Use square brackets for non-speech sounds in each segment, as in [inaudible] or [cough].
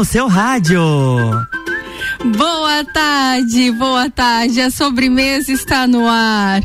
no seu rádio. Boa tarde, boa tarde. A sobremesa está no ar.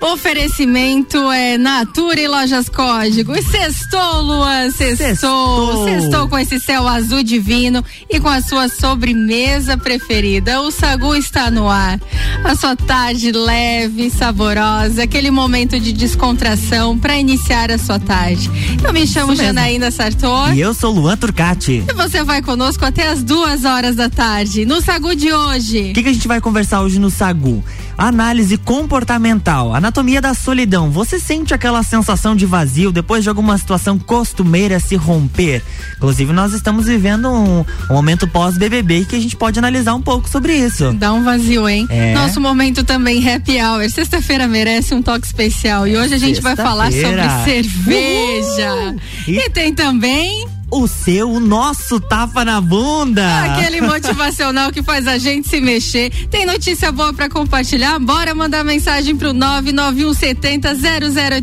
Oferecimento é Natura e Lojas Código. E sextou, Luan, sextou. Sextou com esse céu azul divino e com a sua sobremesa preferida. O Sagu está no ar. A sua tarde leve, saborosa, aquele momento de descontração para iniciar a sua tarde. Eu me chamo Janaína Sartor. E eu sou Luan Turcati. E você vai conosco até as duas horas da tarde. No Sagu de hoje. O que, que a gente vai conversar hoje no Sagu? Análise comportamental, anatomia da solidão. Você sente aquela sensação de vazio depois de alguma situação costumeira se romper? Inclusive, nós estamos vivendo um, um momento pós-BBB que a gente pode analisar um pouco sobre isso. Dá um vazio, hein? É. Nosso momento também happy hour. Sexta-feira merece um toque especial e hoje a gente vai falar sobre cerveja. E... e tem também o seu, o nosso tapa na bunda. Aquele [laughs] motivacional que faz a gente se mexer. Tem notícia boa para compartilhar? Bora mandar mensagem pro 99170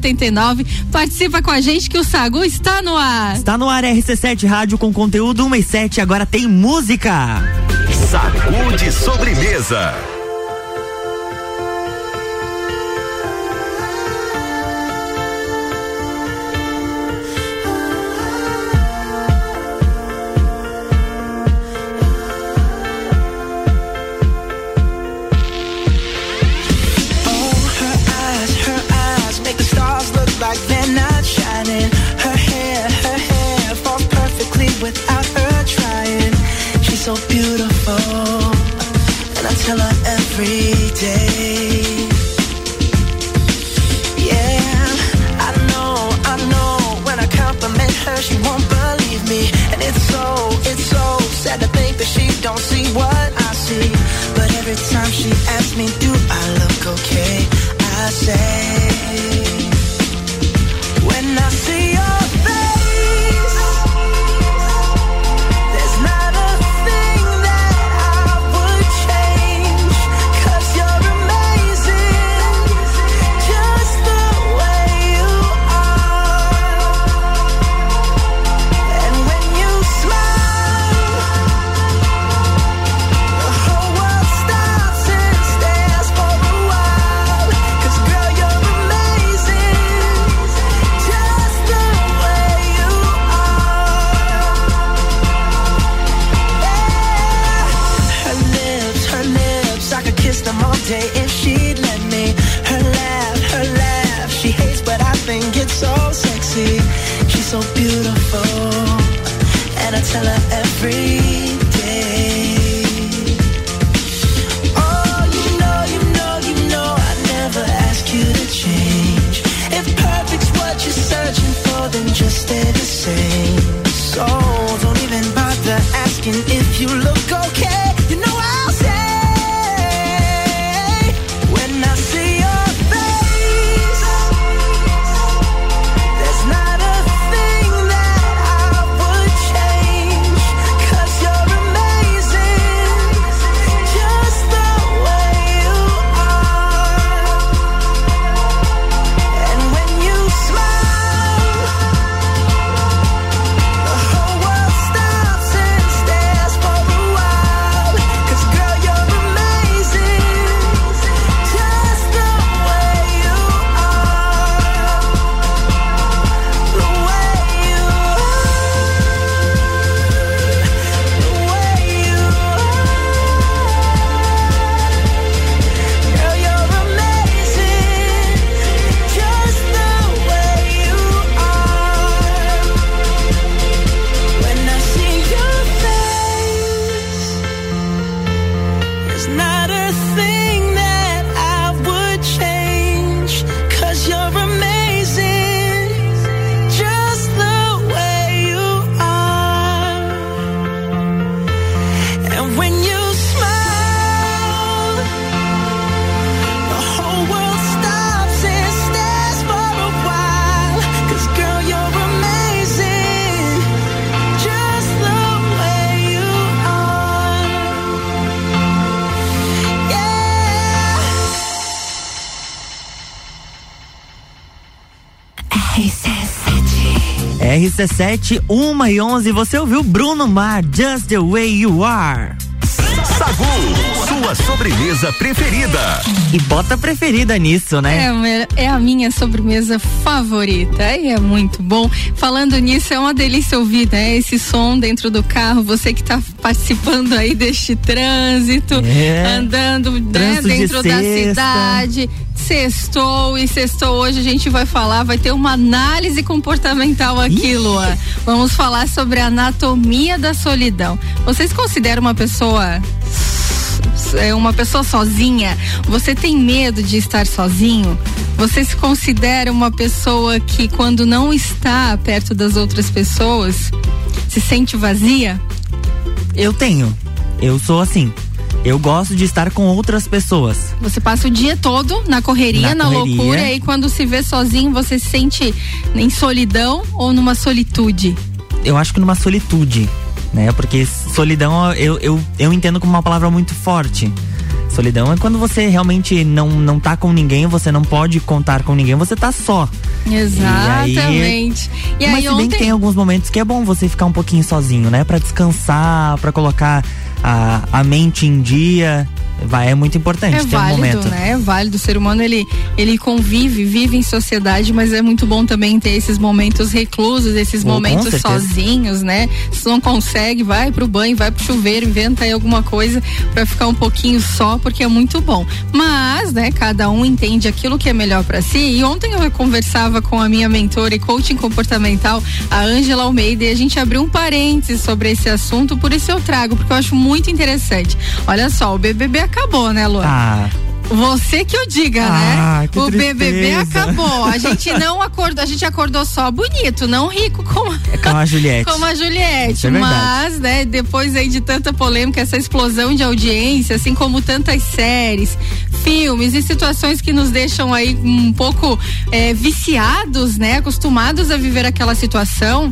0089. Participa com a gente que o Sagu está no ar. Está no ar RC7 Rádio com conteúdo 1 e 7. Agora tem música. Sagu de sobremesa. asking if you look okay. RC7, 1 e 11, você ouviu Bruno Mar, Just the Way You Are. Sagu, sua sobremesa preferida. E bota preferida nisso, né? É, é a minha sobremesa favorita e é muito bom. Falando nisso, é uma delícia ouvir, né? Esse som dentro do carro, você que está participando aí deste trânsito, é. andando né, dentro da cidade Sextou e sextou hoje a gente vai falar, vai ter uma análise comportamental aqui, Ih. Lua. Vamos falar sobre a anatomia da solidão. Vocês consideram uma pessoa é uma pessoa sozinha? Você tem medo de estar sozinho? Você se considera uma pessoa que quando não está perto das outras pessoas se sente vazia? Eu tenho. Eu sou assim. Eu gosto de estar com outras pessoas. Você passa o dia todo na correria, na, na correria. loucura, e quando se vê sozinho, você se sente em solidão ou numa solitude? Eu acho que numa solitude, né? Porque solidão eu, eu, eu entendo como uma palavra muito forte. Solidão é quando você realmente não, não tá com ninguém, você não pode contar com ninguém, você tá só. Exatamente. E aí, e mas se ontem... bem que tem alguns momentos que é bom você ficar um pouquinho sozinho, né? Para descansar, para colocar a, a mente em dia vai é muito importante é ter válido, um momento. né? É válido. O ser humano ele ele convive, vive em sociedade, mas é muito bom também ter esses momentos reclusos, esses oh, momentos sozinhos, né? Se não consegue, vai pro banho, vai pro chuveiro, inventa aí alguma coisa para ficar um pouquinho só, porque é muito bom. Mas, né, cada um entende aquilo que é melhor para si. E ontem eu conversava com a minha mentora e coaching comportamental, a Ângela Almeida, e a gente abriu um parênteses sobre esse assunto, por isso eu trago, porque eu acho muito interessante. Olha só, o BBB acabou, né, Lu? Ah. Você que o diga, ah, né? o tristeza. BBB acabou. A gente [laughs] não acordou, a gente acordou só bonito, não rico como, é como a Juliette. Como a Juliette. É mas, né, depois aí de tanta polêmica, essa explosão de audiência, assim como tantas séries, filmes e situações que nos deixam aí um pouco é, viciados, né? Acostumados a viver aquela situação.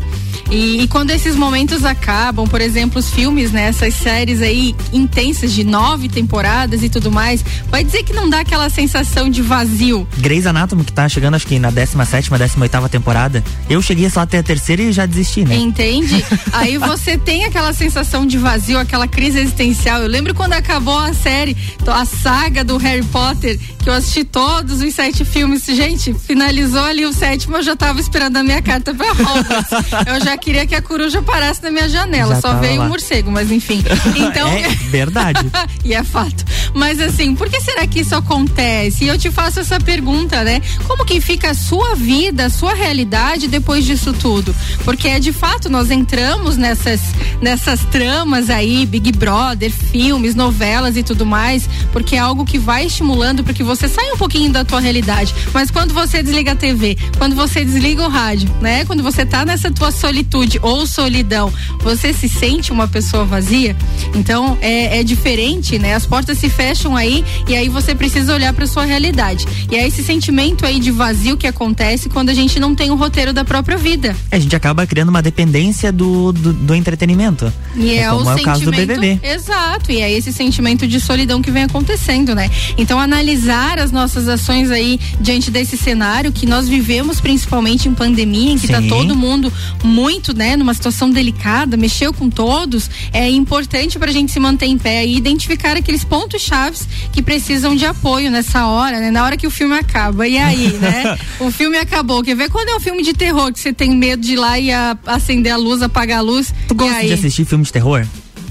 E, e, quando esses momentos acabam, por exemplo, os filmes, né, essas séries aí intensas de nove temporadas e tudo mais, vai dizer que não dá aquela sensação de vazio. Grey's Anatomy, que tá chegando acho que na 17 décima oitava temporada, eu cheguei só até a terceira e já desisti, né? Entende? [laughs] aí você tem aquela sensação de vazio, aquela crise existencial. Eu lembro quando acabou a série, a saga do Harry Potter, que eu assisti todos os sete filmes. Gente, finalizou ali o sétimo, eu já tava esperando a minha carta pra [laughs] Hogwarts. eu já queria que a coruja parasse na minha janela. Já Só veio o um morcego, mas enfim. [laughs] Então. é verdade. [laughs] e é fato. Mas assim, por que será que isso acontece? E eu te faço essa pergunta, né? Como que fica a sua vida, a sua realidade depois disso tudo? Porque é de fato, nós entramos nessas, nessas tramas aí, Big Brother, filmes, novelas e tudo mais, porque é algo que vai estimulando para que você saia um pouquinho da tua realidade. Mas quando você desliga a TV, quando você desliga o rádio, né? Quando você tá nessa tua solitude ou solidão, você se sente uma pessoa vazia? Então é, é diferente, né? As portas se fecham aí e aí você precisa olhar para sua realidade. E é esse sentimento aí de vazio que acontece quando a gente não tem o um roteiro da própria vida. A gente acaba criando uma dependência do, do, do entretenimento. E é, é como o, é o caso do BBB. Exato, e é esse sentimento de solidão que vem acontecendo, né? Então analisar as nossas ações aí diante desse cenário que nós vivemos principalmente em pandemia, em que está todo mundo muito, né, numa situação delicada, mexeu com todos, é importante para a gente se manter em pé e identificar aqueles pontos chaves que precisam de apoio nessa hora, né? Na hora que o filme acaba. E aí, né? [laughs] o filme acabou. Quer ver quando é um filme de terror que você tem medo de ir lá e a, acender a luz, apagar a luz? Tu gosta de assistir filme de terror?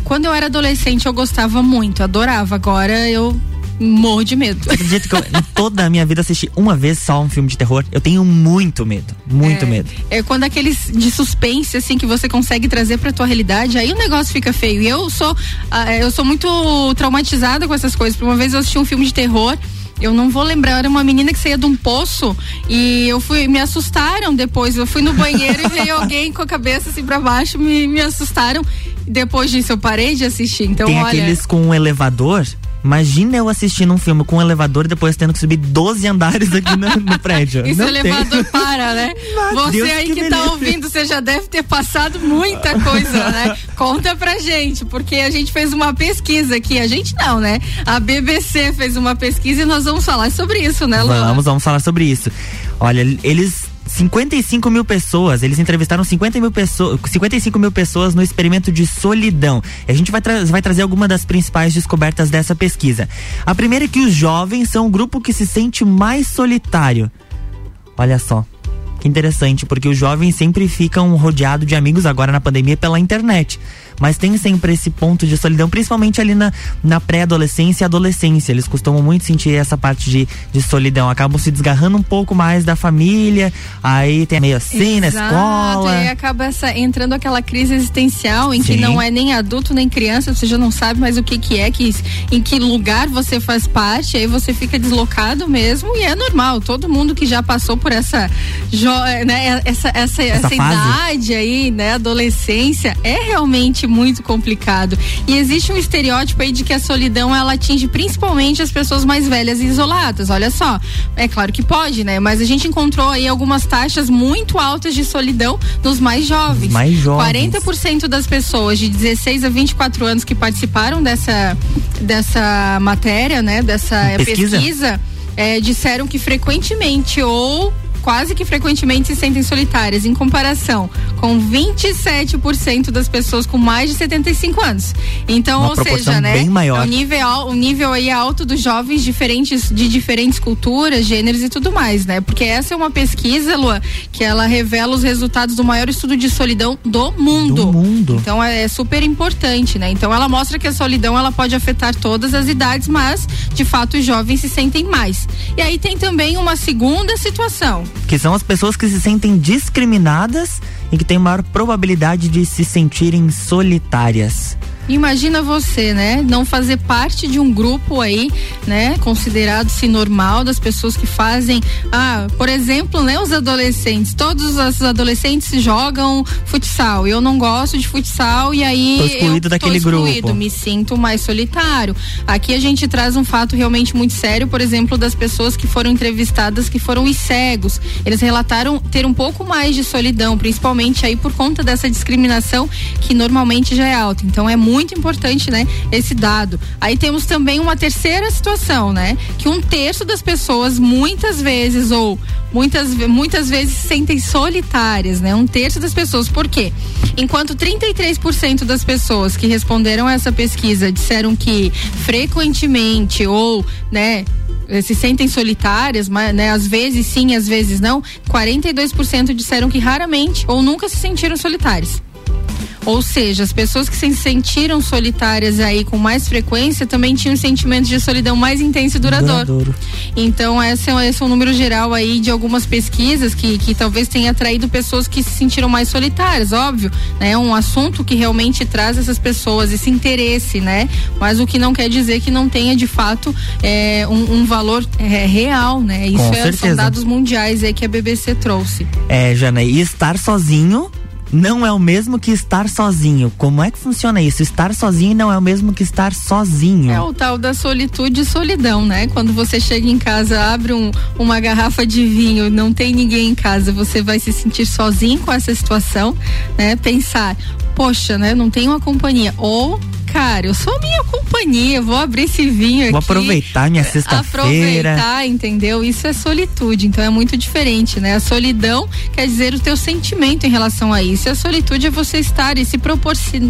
Quando eu era adolescente, eu gostava muito, adorava. Agora eu morro de medo. Acredito que eu, em toda a minha vida assisti uma vez só um filme de terror. Eu tenho muito medo, muito é, medo. É quando aqueles de suspense assim que você consegue trazer para tua realidade, aí o negócio fica feio. E eu sou uh, eu sou muito traumatizada com essas coisas. Por uma vez eu assisti um filme de terror eu não vou lembrar, era uma menina que saía de um poço e eu fui, me assustaram depois. Eu fui no banheiro e veio [laughs] alguém com a cabeça assim pra baixo, me, me assustaram. Depois disso eu parei de assistir. Então, Tem olha. aqueles com um elevador Imagina eu assistindo um filme com um elevador e depois tendo que subir 12 andares aqui no, no prédio. [laughs] Isso o elevador tem. para, né? [laughs] Mas você Deus aí que, que tá ouvindo, você já deve ter passado muita coisa, né? [laughs] Conta pra gente, porque a gente fez uma pesquisa aqui. A gente não, né? A BBC fez uma pesquisa e nós vamos falar sobre isso, né, Lu? Vamos, vamos falar sobre isso. Olha, eles 55 mil pessoas, eles entrevistaram 50 mil pessoas, 55 mil pessoas no experimento de solidão. A gente vai, tra vai trazer algumas das principais descobertas dessa pesquisa. A primeira é que os jovens são o grupo que se sente mais solitário. Olha só. Que interessante, porque os jovens sempre ficam rodeados de amigos agora na pandemia pela internet mas tem sempre esse ponto de solidão, principalmente ali na, na pré-adolescência e adolescência. Eles costumam muito sentir essa parte de, de solidão, acabam se desgarrando um pouco mais da família, aí tem meio assim Exato, na escola. E acaba essa, entrando aquela crise existencial em Sim. que não é nem adulto nem criança, você já não sabe mais o que que é, que, em que lugar você faz parte, aí você fica deslocado mesmo e é normal, todo mundo que já passou por essa, né, essa, essa, essa, essa idade aí, né, adolescência, é realmente realmente muito complicado. E existe um estereótipo aí de que a solidão ela atinge principalmente as pessoas mais velhas e isoladas. Olha só, é claro que pode, né? Mas a gente encontrou aí algumas taxas muito altas de solidão nos mais jovens. Mais jovens. 40% das pessoas de 16 a 24 anos que participaram dessa dessa matéria, né? Dessa pesquisa, pesquisa é, disseram que frequentemente ou quase que frequentemente se sentem solitárias, em comparação com 27% das pessoas com mais de 75 anos. Então, Uma ou seja, né? Bem maior. O nível, o nível aí alto dos jovens diferentes, de diferentes culturas, gêneros e tudo mais, né? Porque essa é uma pesquisa, Lua, que ela revela os resultados do maior estudo de solidão do mundo. Do mundo. Então é, é super importante, né? Então ela mostra que a solidão ela pode afetar todas as idades, mas de fato os jovens se sentem mais. E aí tem também uma segunda situação, que são as pessoas que se sentem discriminadas e que têm maior probabilidade de se sentirem solitárias. Imagina você, né? Não fazer parte de um grupo aí, né? Considerado-se normal das pessoas que fazem, ah, por exemplo, né? Os adolescentes. Todos os adolescentes jogam futsal. Eu não gosto de futsal e aí. Tô excluído eu daquele tô excluído, grupo. Me sinto mais solitário. Aqui a gente traz um fato realmente muito sério, por exemplo, das pessoas que foram entrevistadas que foram os cegos. Eles relataram ter um pouco mais de solidão, principalmente aí por conta dessa discriminação que normalmente já é alta. Então é muito muito importante, né? Esse dado. Aí temos também uma terceira situação, né? Que um terço das pessoas muitas vezes ou muitas, muitas vezes se sentem solitárias, né? Um terço das pessoas. Por quê? Enquanto 33% das pessoas que responderam a essa pesquisa disseram que frequentemente ou, né, se sentem solitárias, mas, né, às vezes sim, às vezes não, 42% disseram que raramente ou nunca se sentiram solitárias. Ou seja, as pessoas que se sentiram solitárias aí com mais frequência também tinham sentimentos de solidão mais intenso e duradouro. duradouro. Então, esse é, esse é um número geral aí de algumas pesquisas que, que talvez tenha atraído pessoas que se sentiram mais solitárias, óbvio, né? É um assunto que realmente traz essas pessoas esse interesse, né? Mas o que não quer dizer que não tenha de fato é, um, um, valor é, real, né? Isso é, são dados mundiais aí que a BBC trouxe. É, Jana, e estar sozinho não é o mesmo que estar sozinho. Como é que funciona isso? Estar sozinho não é o mesmo que estar sozinho. É o tal da solitude e solidão, né? Quando você chega em casa, abre um, uma garrafa de vinho, não tem ninguém em casa, você vai se sentir sozinho com essa situação, né? Pensar, poxa, né? Não tenho uma companhia. Ou cara, eu sou minha companhia, vou abrir esse vinho vou aqui. Vou aproveitar minha sexta-feira. Aproveitar, entendeu? Isso é solitude, então é muito diferente, né? A solidão quer dizer o teu sentimento em relação a isso. E a solitude é você estar e se,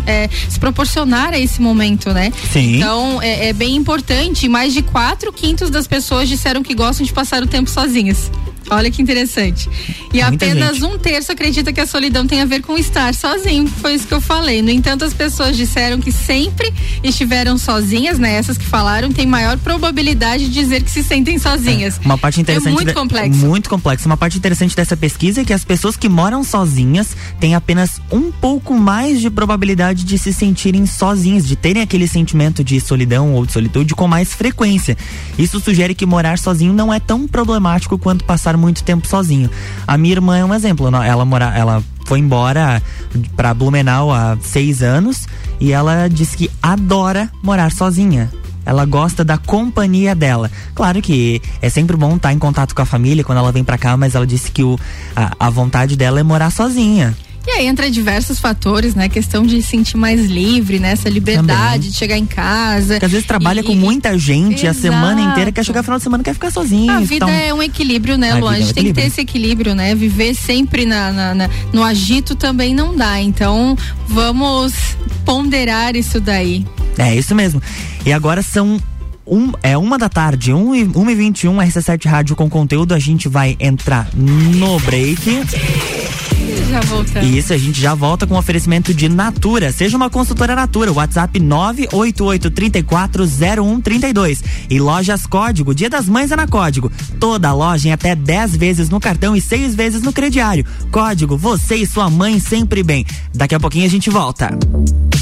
é, se proporcionar a esse momento, né? Sim. Então é, é bem importante. Mais de quatro quintos das pessoas disseram que gostam de passar o tempo sozinhas. Olha que interessante. E apenas gente. um terço acredita que a solidão tem a ver com estar sozinho. Foi isso que eu falei. No entanto, as pessoas disseram que sempre estiveram sozinhas, né? Essas que falaram têm maior probabilidade de dizer que se sentem sozinhas. É, uma parte interessante. É muito complexo. Muito complexo. Uma parte interessante dessa pesquisa é que as pessoas que moram sozinhas têm apenas um pouco mais de probabilidade de se sentirem sozinhas, de terem aquele sentimento de solidão ou de solitude com mais frequência. Isso sugere que morar sozinho não é tão problemático quanto passar passar muito tempo sozinho. A minha irmã é um exemplo. Ela mora, ela foi embora para Blumenau há seis anos e ela disse que adora morar sozinha. Ela gosta da companhia dela. Claro que é sempre bom estar em contato com a família quando ela vem para cá, mas ela disse que o, a, a vontade dela é morar sozinha. E aí entra diversos fatores, né? Questão de sentir mais livre, né? Essa liberdade Também. de chegar em casa. Porque às vezes trabalha e, com muita gente Exato. a semana inteira, quer chegar no final de semana quer ficar sozinho. A vida então... é um equilíbrio, né, Lu? A, a gente é um tem que ter esse equilíbrio, né? Viver sempre na, na, na, no agito também não dá. Então, vamos ponderar isso daí. É isso mesmo. E agora são um, é uma da tarde, 1 e, 1 e 21 RC7 Rádio com conteúdo. A gente vai entrar no break. Já voltamos. Isso, a gente já volta com oferecimento de Natura. Seja uma consultora Natura. WhatsApp 988340132. E lojas Código. Dia das Mães é na Código. Toda loja em até 10 vezes no cartão e 6 vezes no crediário. Código, você e sua mãe sempre bem. Daqui a pouquinho a gente volta. O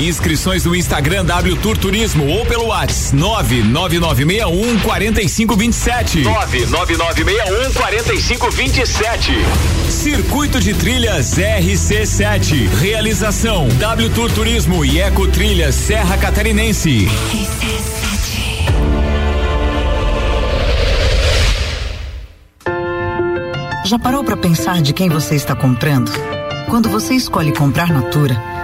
Inscrições no Instagram W Tour Turismo ou pelo WhatsApp 99961 4527. 99961 4527. Circuito de Trilhas RC7. Realização W Tour Turismo e Eco Trilhas Serra Catarinense. Já parou para pensar de quem você está comprando? Quando você escolhe comprar Natura,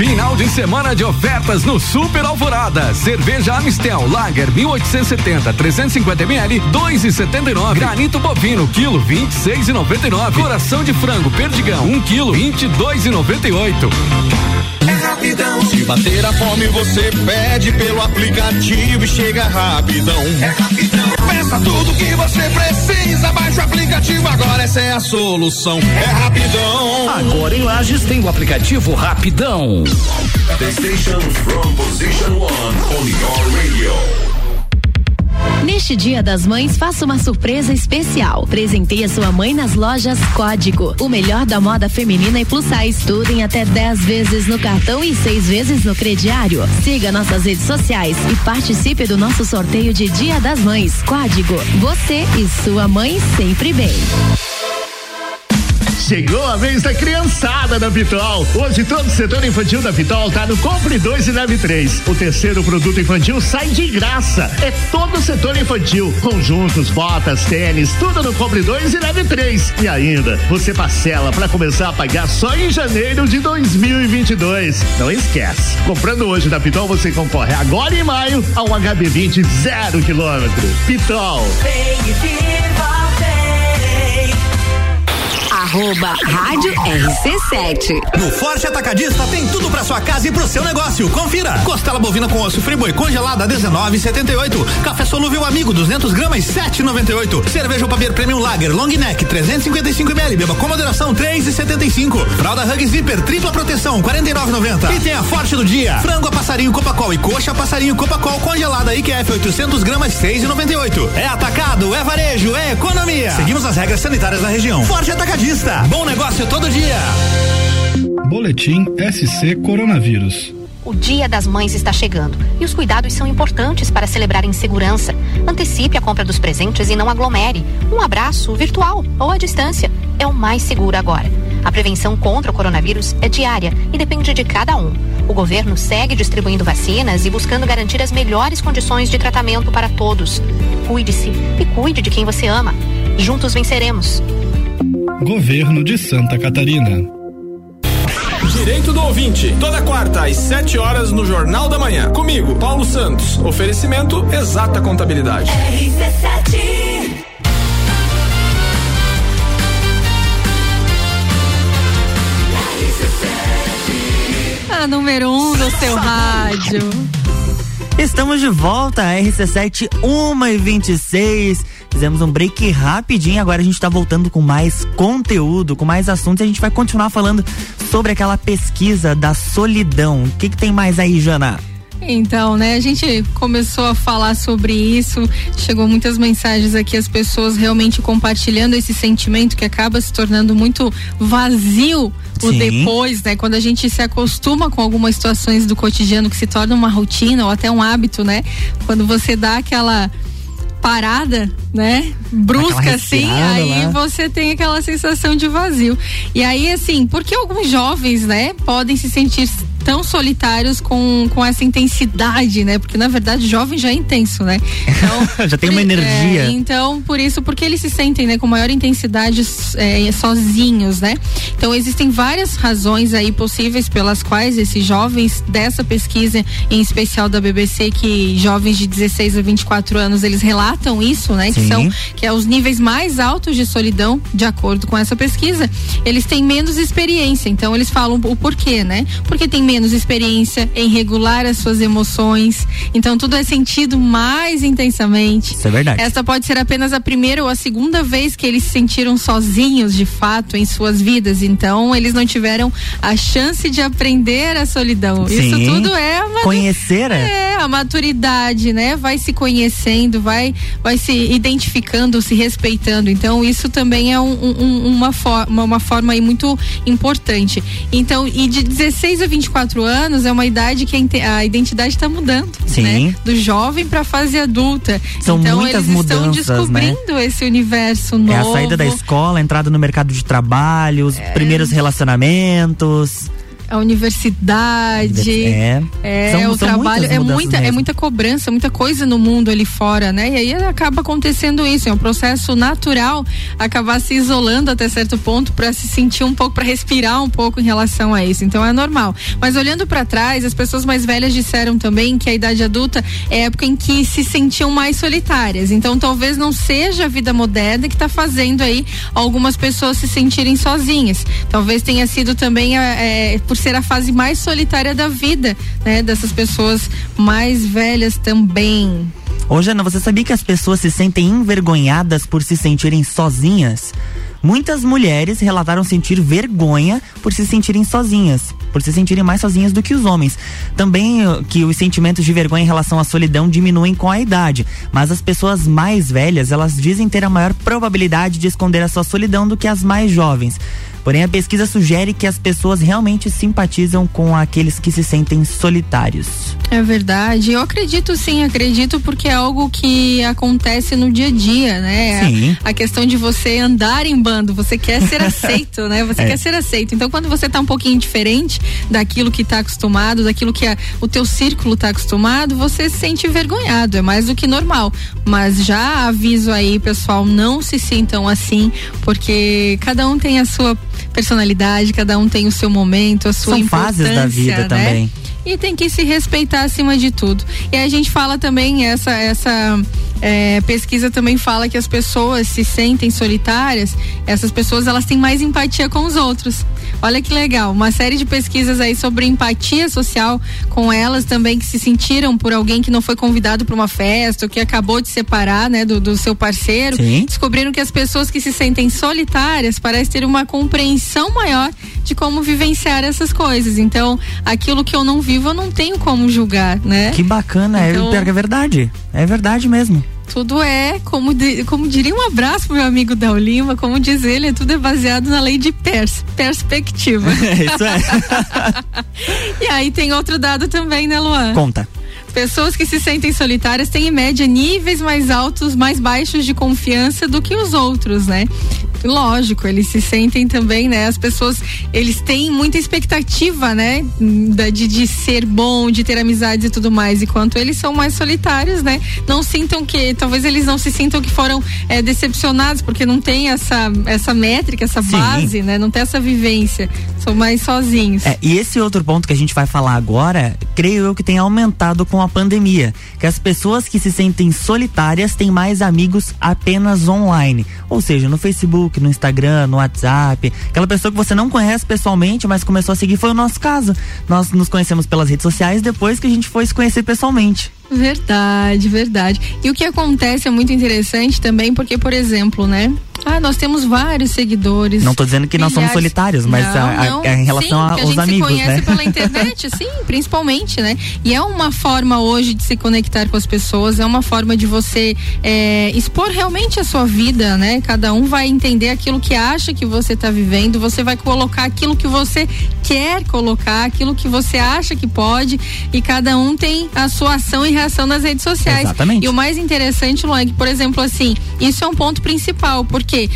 Final de semana de ofertas no Super Alvorada. Cerveja Amistel Lager 1870 350 ml 2,79. Granito bovino quilo 26,99. Coração de frango perdigão 1 quilo 22,98. É rapidão. Se bater a fome, você pede pelo aplicativo e chega rapidão. É rapidão. Peça tudo que você precisa, baixa o aplicativo agora, essa é a solução. É rapidão. Agora em Lages tem o aplicativo Rapidão. The station from position one on your radio. Neste Dia das Mães, faça uma surpresa especial. Presenteie sua mãe nas lojas Código. O melhor da moda feminina e plus size. Tudo em até 10 vezes no cartão e 6 vezes no crediário. Siga nossas redes sociais e participe do nosso sorteio de Dia das Mães. Código. Você e sua mãe sempre bem. Chegou a vez da criançada da Pitol. Hoje todo o setor infantil da Pitol tá no Compre 2 e Leve 3. O terceiro produto infantil sai de graça. É todo o setor infantil. Conjuntos, botas, tênis, tudo no Compre 2 e Leve 3. E ainda, você parcela para começar a pagar só em janeiro de 2022. Não esquece. Comprando hoje da Pitol, você concorre agora em maio a um HB20 zero quilômetro. Pitol. Vem e viva arroba Rádio RC7. No Forte Atacadista tem tudo para sua casa e pro seu negócio. Confira. Costela bovina com osso friboi congelada 19,78. Café solúvel amigo 200 gramas 7,98. Cerveja Papier Premium Lager Long Neck 355 ml. Beba com moderação 3,75. Fralda Hug Zipper tripla proteção 49,90. E tem a Forte do dia. Frango a passarinho Copacol e coxa passarinho Copacol congelada IQF 800 gramas 6,98. É atacado, é varejo, é economia. Seguimos as regras sanitárias da região. Forte Atacadista Bom negócio todo dia. Boletim SC Coronavírus. O Dia das Mães está chegando e os cuidados são importantes para celebrar em segurança. Antecipe a compra dos presentes e não aglomere. Um abraço virtual ou à distância é o mais seguro agora. A prevenção contra o coronavírus é diária e depende de cada um. O governo segue distribuindo vacinas e buscando garantir as melhores condições de tratamento para todos. Cuide-se e cuide de quem você ama. Juntos venceremos. Governo de Santa Catarina. Direito do ouvinte, toda quarta às 7 horas no Jornal da Manhã. Comigo, Paulo Santos. Oferecimento Exata Contabilidade. RC7 A número um do seu rádio. Estamos de volta, RC7 1 e 26 Fizemos um break rapidinho, agora a gente está voltando com mais conteúdo, com mais assuntos e a gente vai continuar falando sobre aquela pesquisa da solidão. O que, que tem mais aí, Jana? Então, né, a gente começou a falar sobre isso, chegou muitas mensagens aqui, as pessoas realmente compartilhando esse sentimento que acaba se tornando muito vazio o Sim. depois, né? Quando a gente se acostuma com algumas situações do cotidiano que se torna uma rotina ou até um hábito, né? Quando você dá aquela parada, né? Brusca assim, aí lá. você tem aquela sensação de vazio. E aí, assim, porque alguns jovens, né, podem se sentir tão solitários com, com essa intensidade, né? Porque na verdade jovem já é intenso, né? Então, [laughs] já tem uma energia. É, então, por isso, porque eles se sentem, né, com maior intensidade é, sozinhos, né? Então, existem várias razões aí possíveis pelas quais esses jovens dessa pesquisa, em especial da BBC, que jovens de 16 a 24 anos, eles relatam isso, né? Sim. Que são que é os níveis mais altos de solidão, de acordo com essa pesquisa, eles têm menos experiência. Então, eles falam o porquê, né? Porque tem menos experiência em regular as suas emoções. Então tudo é sentido mais intensamente. Isso é verdade. Essa pode ser apenas a primeira ou a segunda vez que eles se sentiram sozinhos de fato em suas vidas. Então eles não tiveram a chance de aprender a solidão. Sim. Isso tudo é uma conhecer é a maturidade, né? Vai se conhecendo, vai vai se identificando, se respeitando. Então isso também é um, um, uma forma uma forma aí muito importante. Então e de 16 a 24 24 anos é uma idade que a identidade está mudando, Sim. né? Do jovem para a fase adulta. São então, muitas eles mudanças, estão descobrindo né? esse universo novo. É a saída da escola, a entrada no mercado de trabalho, os é. primeiros relacionamentos a universidade, é, é são, o são trabalho, é muita, é mesmo. é muita cobrança, muita coisa no mundo ali fora, né? E aí acaba acontecendo isso, é um processo natural acabar se isolando até certo ponto para se sentir um pouco, para respirar um pouco em relação a isso. Então é normal. Mas olhando para trás, as pessoas mais velhas disseram também que a idade adulta é a época em que se sentiam mais solitárias. Então talvez não seja a vida moderna que está fazendo aí algumas pessoas se sentirem sozinhas. Talvez tenha sido também é, por ser a fase mais solitária da vida, né? Dessas pessoas mais velhas também. Ô, Jana, você sabia que as pessoas se sentem envergonhadas por se sentirem sozinhas? Muitas mulheres relataram sentir vergonha por se sentirem sozinhas, por se sentirem mais sozinhas do que os homens. Também uh, que os sentimentos de vergonha em relação à solidão diminuem com a idade, mas as pessoas mais velhas, elas dizem ter a maior probabilidade de esconder a sua solidão do que as mais jovens. Porém, a pesquisa sugere que as pessoas realmente simpatizam com aqueles que se sentem solitários. É verdade. Eu acredito sim, acredito porque é algo que acontece no dia a dia, né? Sim. A, a questão de você andar em bando, você quer ser [laughs] aceito, né? Você é. quer ser aceito. Então, quando você tá um pouquinho diferente daquilo que está acostumado, daquilo que a, o teu círculo está acostumado, você se sente envergonhado, é mais do que normal. Mas já aviso aí, pessoal, não se sintam assim, porque cada um tem a sua personalidade, cada um tem o seu momento, a sua São importância. fases da vida né? também e tem que se respeitar acima de tudo. E a gente fala também essa essa é, pesquisa também fala que as pessoas se sentem solitárias, essas pessoas elas têm mais empatia com os outros. Olha que legal, uma série de pesquisas aí sobre empatia social com elas também que se sentiram por alguém que não foi convidado para uma festa ou que acabou de separar, né, do, do seu parceiro, Sim. descobriram que as pessoas que se sentem solitárias parecem ter uma compreensão maior de como vivenciar essas coisas. Então, aquilo que eu não vivo, eu não tenho como julgar, né? Que bacana, é, então... é, é verdade. É verdade mesmo. Tudo é, como, de, como diria um abraço pro meu amigo Dal Lima, como diz ele, tudo é baseado na lei de pers, perspectiva. [laughs] Isso é. [laughs] e aí tem outro dado também, né, Luan? Conta. Pessoas que se sentem solitárias têm em média níveis mais altos, mais baixos de confiança do que os outros, né? Lógico, eles se sentem também, né? As pessoas, eles têm muita expectativa, né? De, de ser bom, de ter amizades e tudo mais. Enquanto eles são mais solitários, né? Não sintam que, talvez eles não se sintam que foram é, decepcionados, porque não tem essa, essa métrica, essa Sim. base, né? Não tem essa vivência. São mais sozinhos. É, e esse outro ponto que a gente vai falar agora, creio eu que tem aumentado com a pandemia. Que as pessoas que se sentem solitárias têm mais amigos apenas online. Ou seja, no Facebook, no Instagram, no WhatsApp. Aquela pessoa que você não conhece pessoalmente, mas começou a seguir, foi o nosso caso. Nós nos conhecemos pelas redes sociais depois que a gente foi se conhecer pessoalmente. Verdade, verdade. E o que acontece é muito interessante também, porque, por exemplo, né? Nós temos vários seguidores. Não tô dizendo que nós somos milhares- solitários, mas Não, a- a- a- em relação Sim, a- porque aos a gente amigos, se conhece né? pela internet, [laughs] sim, principalmente, né? E é uma forma hoje de se conectar com as pessoas, é uma forma de você é, expor realmente a sua vida, né? Cada um vai entender aquilo que acha que você está vivendo, você vai colocar aquilo que você quer colocar, aquilo que você acha que pode, e cada um tem a sua ação e reação nas redes sociais. Exatamente. E o mais interessante, Luan, é que, por exemplo, assim, isso é um ponto principal, porque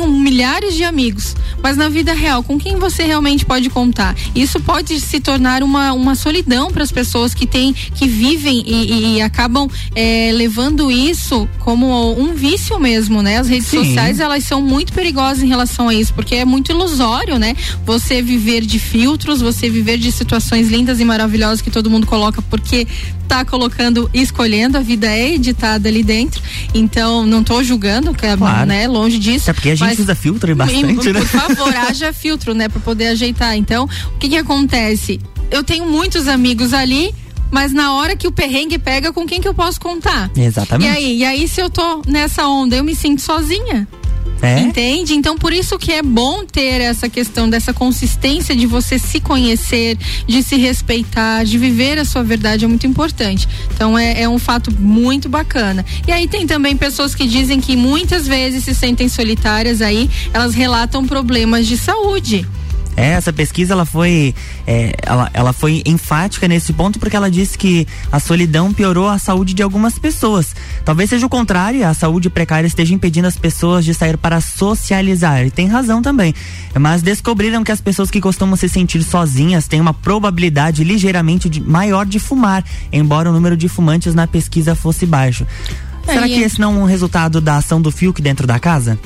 um, milhares de amigos, mas na vida real, com quem você realmente pode contar? Isso pode se tornar uma, uma solidão para as pessoas que têm, que vivem e, e- e acabam eh, levando isso como um vício mesmo, né? As redes Sim. sociais, elas são muito perigosas em relação a isso, porque é muito ilusório, né? Você viver de filtros, você viver de situações lindas e maravilhosas que todo mundo coloca porque tá colocando escolhendo, a vida é editada ali dentro. Então, não tô julgando, que é, Claro. né, longe disso. É porque a gente usa filtro e bastante, por, né? Por favor, [laughs] haja filtro, né, para poder ajeitar. Então, o que que acontece? Eu tenho muitos amigos ali, mas na hora que o perrengue pega, com quem que eu posso contar? Exatamente. E aí, e aí se eu tô nessa onda, eu me sinto sozinha. É? Entende? Então, por isso que é bom ter essa questão dessa consistência de você se conhecer, de se respeitar, de viver a sua verdade é muito importante. Então, é, é um fato muito bacana. E aí tem também pessoas que dizem que muitas vezes se sentem solitárias aí, elas relatam problemas de saúde. É, essa pesquisa ela foi, é, ela, ela foi enfática nesse ponto porque ela disse que a solidão piorou a saúde de algumas pessoas. Talvez seja o contrário, a saúde precária esteja impedindo as pessoas de sair para socializar. E tem razão também. Mas descobriram que as pessoas que costumam se sentir sozinhas têm uma probabilidade ligeiramente de- maior de fumar, embora o número de fumantes na pesquisa fosse baixo. Será Aí que é- esse não é um resultado da ação do Fiuk dentro da casa?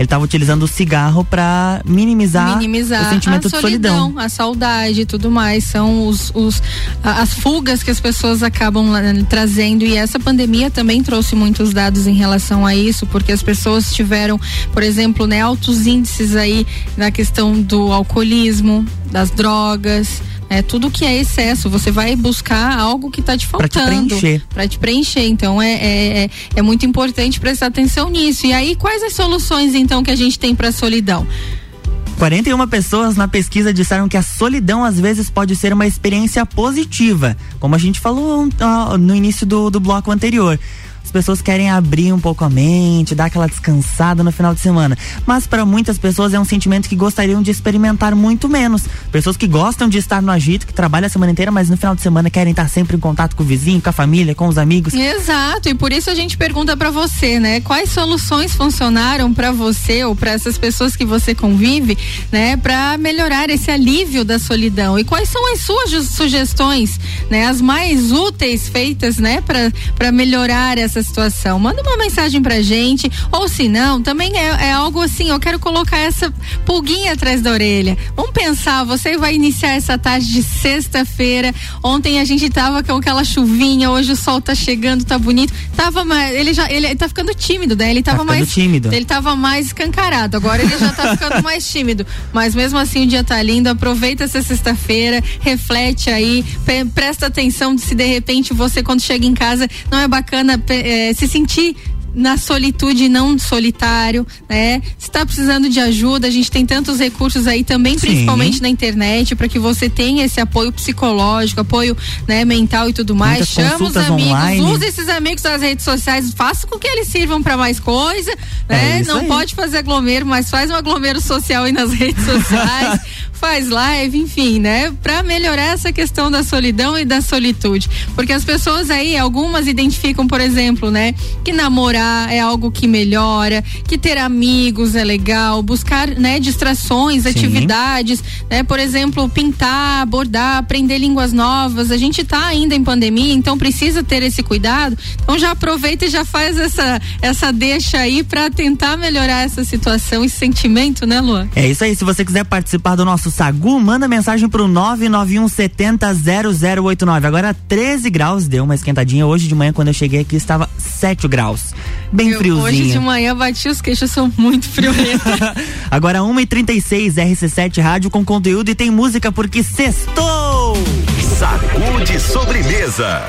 Ele estava utilizando o cigarro para minimizar, minimizar o sentimento a de solidão. a saudade e tudo mais. São os, os- as fugas que as pessoas acabam né, trazendo. E essa pandemia também trouxe muitos dados em relação a isso, porque as pessoas tiveram, por exemplo, né, altos índices aí na questão do alcoolismo, das drogas. É, tudo que é excesso, você vai buscar algo que está te Pra te faltando. preencher. Pra te preencher. Então é, é, é, é muito importante prestar atenção nisso. E aí, quais as soluções então que a gente tem para solidão? 41 pessoas na pesquisa disseram que a solidão às vezes pode ser uma experiência positiva, como a gente falou no início do, do bloco anterior. As pessoas querem abrir um pouco a mente, dar aquela descansada no final de semana. Mas para muitas pessoas é um sentimento que gostariam de experimentar muito menos. Pessoas que gostam de estar no agito, que trabalham a semana inteira, mas no final de semana querem estar sempre em contato com o vizinho, com a família, com os amigos. Exato, e por isso a gente pergunta pra você, né? Quais soluções funcionaram pra você ou pra essas pessoas que você convive, né, Pra melhorar esse alívio da solidão? E quais são as suas sugestões, né, as mais úteis feitas, né, para melhorar essa situação? Manda uma mensagem pra gente, ou se não, também é, é algo assim, eu quero colocar essa pulguinha atrás da orelha. Vamos pensar, você vai iniciar essa tarde de sexta-feira. Ontem a gente tava com aquela chuvinha, hoje o sol tá chegando, tá bonito. Tava mais, ele já ele tá ficando tímido, né? Ele tava ficando mais tímido. Ele tava mais escancarado. Agora ele já tá ficando [laughs] mais tímido. Mas mesmo assim o dia tá lindo. Aproveita essa sexta-feira, reflete aí, presta atenção de se de repente você quando chega em casa não é bacana eh, se sentir na solitude não solitário, né? Se tá precisando de ajuda, a gente tem tantos recursos aí também, Sim. principalmente na internet, para que você tenha esse apoio psicológico, apoio, né, mental e tudo mais. Muitas Chama os amigos, online. use esses amigos das redes sociais, faça com que eles sirvam para mais coisa, né? É não aí. pode fazer aglomero, mas faz um aglomero social aí nas redes [laughs] sociais. Faz live, enfim, né? Para melhorar essa questão da solidão e da solitude. Porque as pessoas aí, algumas identificam, por exemplo, né, que namorar é algo que melhora, que ter amigos é legal, buscar, né, distrações, Sim. atividades, né? Por exemplo, pintar, bordar, aprender línguas novas. A gente tá ainda em pandemia, então precisa ter esse cuidado. Então já aproveita e já faz essa essa deixa aí para tentar melhorar essa situação, esse sentimento, né, Luan? É isso aí. Se você quiser participar do nosso Sagu, manda mensagem pro 991 70 0089. Agora 13 graus, deu uma esquentadinha. Hoje de manhã, quando eu cheguei aqui, estava 7 graus. Bem eu, friozinho. Hoje de manhã bati os queixos, são muito friorentos. [laughs] Agora 1h36, RC7 Rádio com conteúdo e tem música porque sextou! Sagu de sobremesa.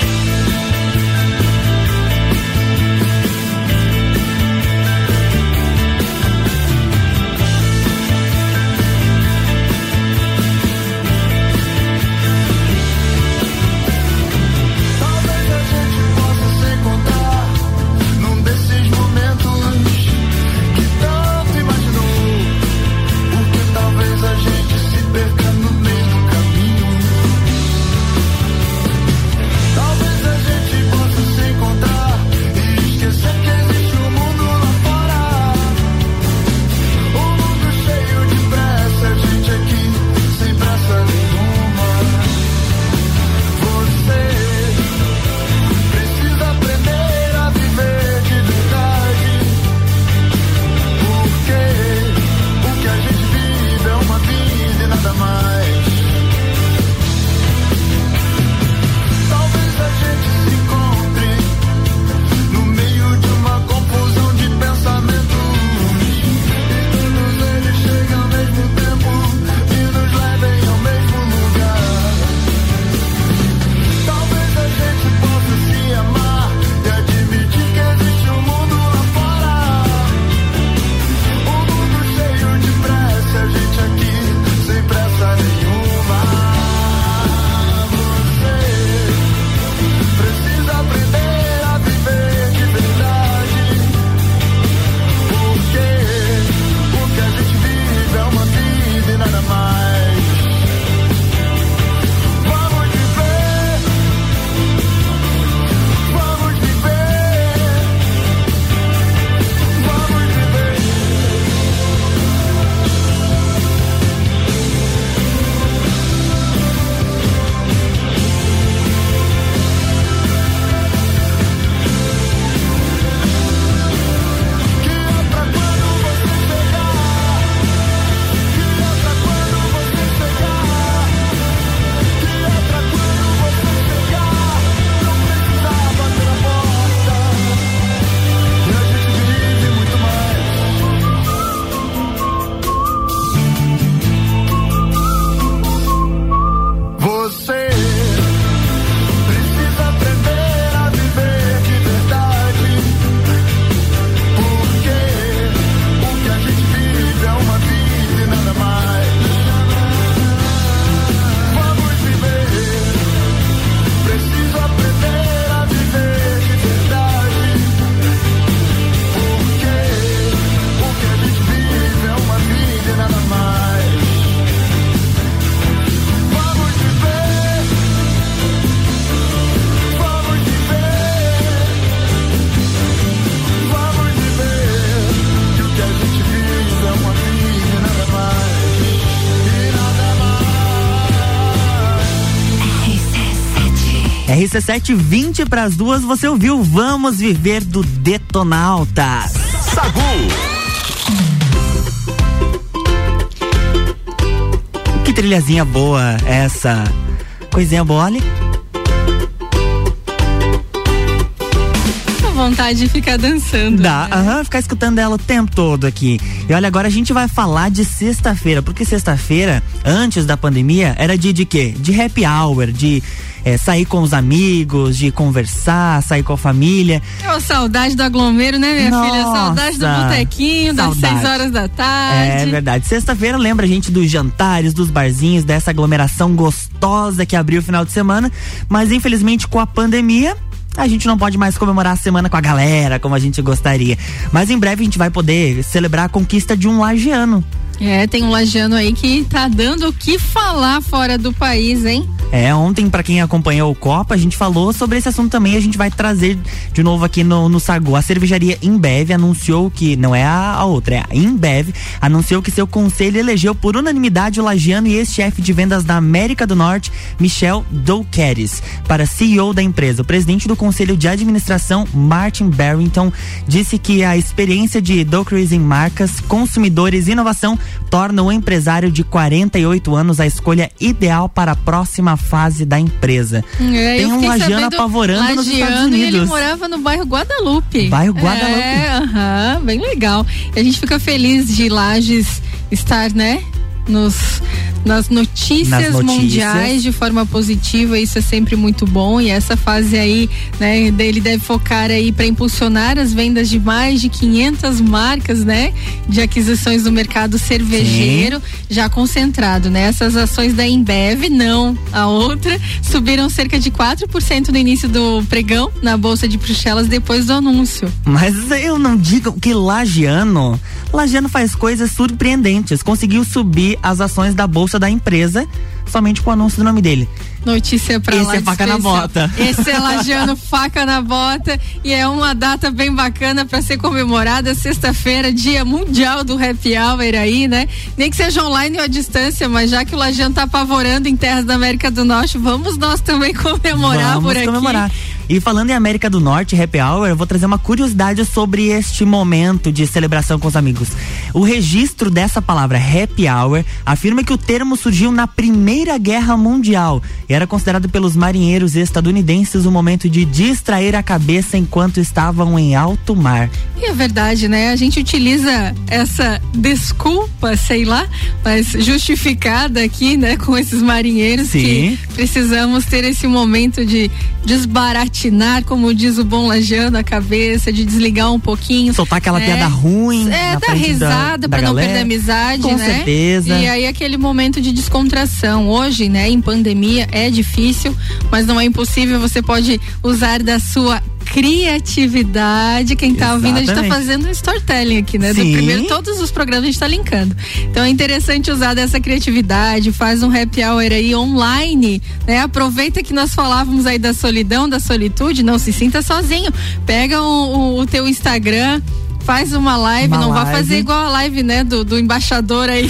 RC720 para as duas, você ouviu Vamos Viver do Detonauta. Sagu. Que trilhazinha boa essa. Coisinha boa, olha. vontade de ficar dançando. Dá, né? aham, ficar escutando ela o tempo todo aqui. E olha, agora a gente vai falar de sexta-feira, porque sexta-feira, antes da pandemia, era dia de quê? De happy hour, de é, sair com os amigos, de conversar, sair com a família. É saudade do aglomero, né, minha Nossa, filha? Saudade do botequinho, das seis horas da tarde. É verdade. Sexta-feira lembra a gente dos jantares, dos barzinhos, dessa aglomeração gostosa que abriu o final de semana, mas infelizmente com a pandemia a gente não pode mais comemorar a semana com a galera como a gente gostaria. Mas em breve a gente vai poder celebrar a conquista de um lagiano. É, tem um lagiano aí que tá dando o que falar fora do país, hein? É, ontem, para quem acompanhou o Copa, a gente falou sobre esse assunto também. A gente vai trazer de novo aqui no, no Sagu. A cervejaria Embev anunciou que, não é a, a outra, é a Embev, anunciou que seu conselho elegeu por unanimidade o lagiano e ex-chefe de vendas da América do Norte, Michel Douqueres, para CEO da empresa. O presidente do conselho de administração, Martin Barrington, disse que a experiência de Douqueres em marcas, consumidores e inovação torna o empresário de 48 anos a escolha ideal para a próxima fase da empresa. É, Tem um Lagiano apavorando Lagiano, nos Estados Unidos. ele morava no bairro Guadalupe. Bairro Guadalupe. É, aham, bem legal. E a gente fica feliz de Lages estar, né? Nos, nas notícias, Nas notícias. mundiais de forma positiva, isso é sempre muito bom. E essa fase aí, né, ele deve focar aí para impulsionar as vendas de mais de 500 marcas, né, de aquisições no mercado cervejeiro, já concentrado, né? Essas ações da Embev, não, a outra, subiram cerca de 4% no início do pregão na bolsa de Bruxelas depois do anúncio. Mas eu não digo que Lagiano, Lagiano faz coisas surpreendentes. Conseguiu subir as ações da bolsa da empresa somente com o anúncio do nome dele. Notícia pra Esse lá. é de faca na bota. [laughs] Esse é Lagiano faca na bota e é uma data bem bacana para ser comemorada sexta-feira, dia mundial do happy hour aí, né? Nem que seja online ou à distância, mas já que o Lagiano tá apavorando em terras da América do Norte, vamos nós também comemorar Vamos por aqui. E falando em América do Norte, Happy Hour, eu vou trazer uma curiosidade sobre este momento de celebração com os amigos. O registro dessa palavra Happy Hour afirma que o termo surgiu na Primeira Guerra Mundial e era considerado pelos marinheiros estadunidenses um momento de distrair a cabeça enquanto estavam em alto mar. E é verdade, né? A gente utiliza essa desculpa, sei lá, mas justificada aqui, né, com esses marinheiros Sim. que precisamos ter esse momento de como diz o bom lajano, a cabeça, de desligar um pouquinho. Soltar aquela né? piada ruim. É, dar risada da pra não perder a amizade, Com né? certeza. E aí aquele momento de descontração. Hoje, né, em pandemia é difícil, mas não é impossível. Você pode usar da sua criatividade. Quem tá ouvindo, a gente tá Exatamente. fazendo um storytelling aqui, né? Do Sim. primeiro, todos os programas a gente tá linkando. Então é interessante usar dessa criatividade, faz um happy hour aí online, né? Aproveita que nós falávamos aí da solidão, da solitude, não se sinta sozinho. Pega o, o- o teu Instagram, faz uma live, Uma não vai live. fazer igual a live, né, do, do embaixador aí,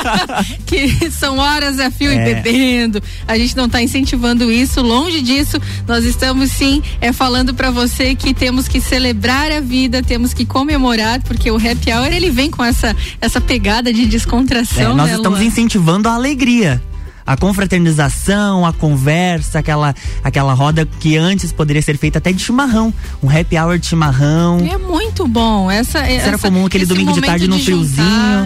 [laughs] que são horas a fio e É. bebendo. A gente não está incentivando isso, longe disso. Nós estamos sim é falando para você que temos que celebrar a vida, temos que comemorar, porque o happy hour ele vem com essa essa pegada de É, descontração, nós né, estamos Luan? incentivando a alegria. A confraternização, a conversa, aquela, aquela roda que antes poderia ser feita até de chimarrão. Um happy hour de chimarrão. É muito bom. Essa, Isso era essa- comum aquele domingo de tarde no juntar,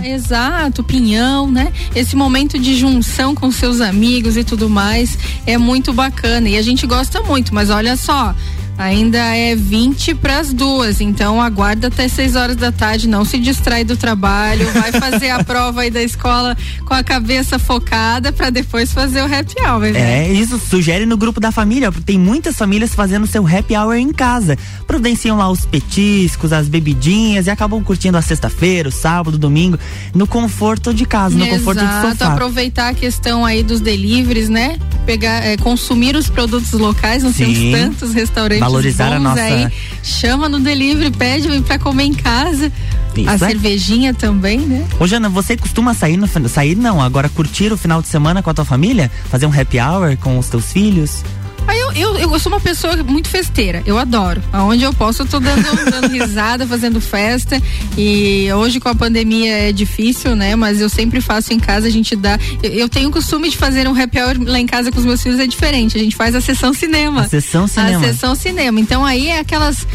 friozinho. exato, pinhão, né? Esse momento de junção com seus amigos e tudo mais é muito bacana. E a gente gosta muito, mas olha só. Ainda é 20 para as duas, então aguarda até 6 horas da tarde, não se distrai do trabalho, vai fazer a [laughs] prova aí da escola com a cabeça focada para depois fazer o happy hour, né? É, isso sugere no grupo da família, porque tem muitas famílias fazendo seu happy hour em casa. Providenciam lá os petiscos, as bebidinhas e acabam curtindo a sexta-feira, o sábado, o domingo, no conforto de casa, no conforto do Exato, sofá. aproveitar a questão aí dos deliveries, né? Pegar, é, consumir os produtos locais, não temos tantos restaurantes Valorizar a nossa- aí. Chama no delivery, pede vem pra comer em casa. Isso a é. cervejinha também, né? Ô Jana, você costuma sair no sair não, agora curtir o final de semana com a tua família? Fazer um happy hour com os teus filhos? Aí eu, eu, eu sou uma pessoa muito festeira, eu adoro. Aonde eu posso, eu tô dando, dando [laughs] risada, fazendo festa. E hoje com a pandemia é difícil, né? Mas eu sempre faço em casa, a gente dá. Eu, eu tenho o costume de fazer um happy hour lá em casa com os meus filhos, é diferente. A gente faz a sessão cinema. A sessão cinema. A sessão cinema. Então aí é aquelas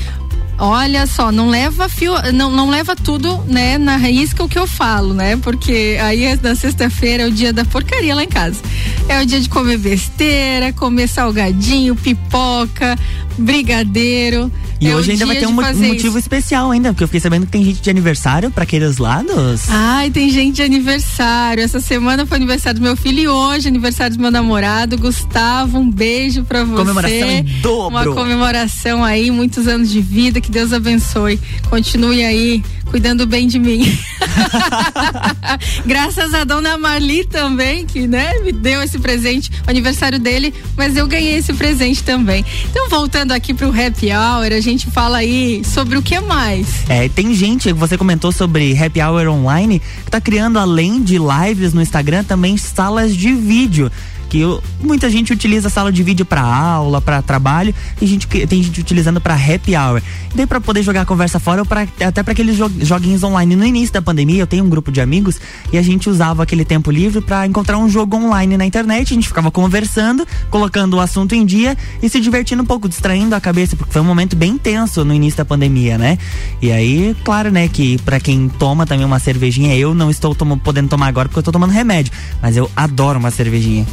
Olha só, não leva fio, não, não leva tudo, né, na risca o que eu falo, né? Porque aí é na sexta-feira é o dia da porcaria lá em casa. É o dia de comer besteira, comer salgadinho, pipoca, brigadeiro. E é hoje ainda vai ter um, um motivo isso. especial ainda, porque eu fiquei sabendo que tem gente de aniversário pra aqueles lados. Ai, tem gente de aniversário. Essa semana foi aniversário do meu filho e hoje aniversário do meu namorado, Gustavo. Um beijo pra você. Comemoração em dobro. Uma comemoração aí, muitos anos de vida, que Deus abençoe. Continue aí cuidando bem de mim. [laughs] Graças a dona Marli também, que né, me deu esse presente, o aniversário dele, mas eu ganhei esse presente também. Então, voltando aqui pro happy hour, a gente fala aí sobre o que mais. É, tem gente, você comentou sobre Happy Hour Online, que tá criando, além de lives no Instagram, também salas de vídeo. Que eu- muita gente utiliza a sala de vídeo para aula, para trabalho, e gente, tem gente utilizando para happy hour. Daí para poder jogar a conversa fora, ou pra, até para aqueles jo- joguinhos online. No início da pandemia, eu tenho um grupo de amigos e a gente usava aquele tempo livre para encontrar um jogo online na internet. A gente ficava conversando, colocando o assunto em dia e se divertindo um pouco, distraindo a cabeça, porque foi um momento bem tenso no início da pandemia, né? E aí, claro, né, que para quem toma também uma cervejinha, eu não estou tomo- podendo tomar agora porque eu tô tomando remédio, mas eu adoro uma cervejinha.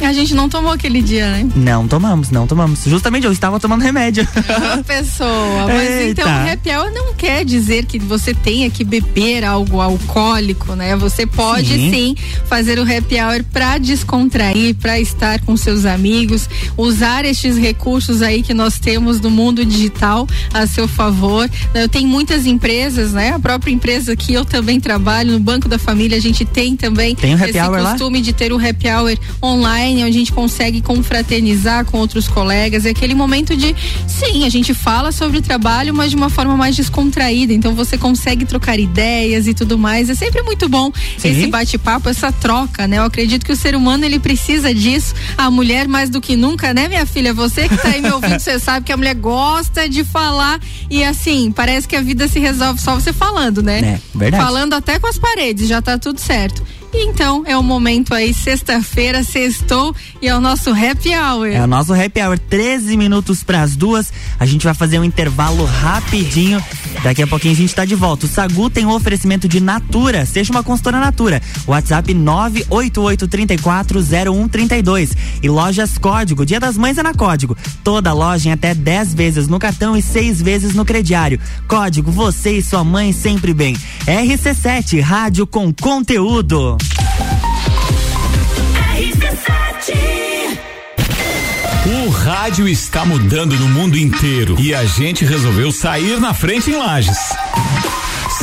A gente não tomou aquele dia, né? Não tomamos, não tomamos. Justamente eu estava tomando remédio. [laughs] Uma pessoa. Mas Eita. então, happy hour não quer dizer que você tenha que beber algo alcoólico, né? Você pode Sim. sim, fazer o happy hour pra descontrair, pra estar com seus amigos, usar estes recursos aí que nós temos do mundo digital a seu favor. Eu tenho muitas empresas, né? A própria empresa que eu também trabalho, no Banco da Família, a gente tem também Tem o happy esse hour lá? costume de ter o happy hour online, onde a gente consegue confraternizar com outros colegas. É aquele momento de, sim, a gente fala sobre o trabalho, mas de uma forma mais descontraída. Então você consegue trocar ideias e tudo mais. É sempre muito bom Sim. esse bate-papo, essa troca, né? Eu acredito que o ser humano ele precisa disso. A mulher mais do que nunca, né, minha filha? Você que tá aí me ouvindo, você sabe que a mulher gosta de falar e assim, parece que a vida se resolve só você falando, né? É, verdade. Falando até com as paredes, já tá tudo certo. E então é o momento aí, sexta-feira, sextou e é o nosso happy hour. É o nosso happy hour, 13 minutos para as duas. A gente vai fazer um intervalo rapidinho. Daqui a pouquinho a gente tá de volta. O Sagu tem um oferecimento de Natura. Seja uma consultora Natura. WhatsApp 988340132. E lojas Código. Dia das Mães é na Código. Toda loja em até 10 vezes no cartão e 6 vezes no crediário. Código, você e sua mãe sempre bem. RC7, rádio com conteúdo. O rádio está mudando no mundo inteiro e a gente resolveu sair na frente em Lages.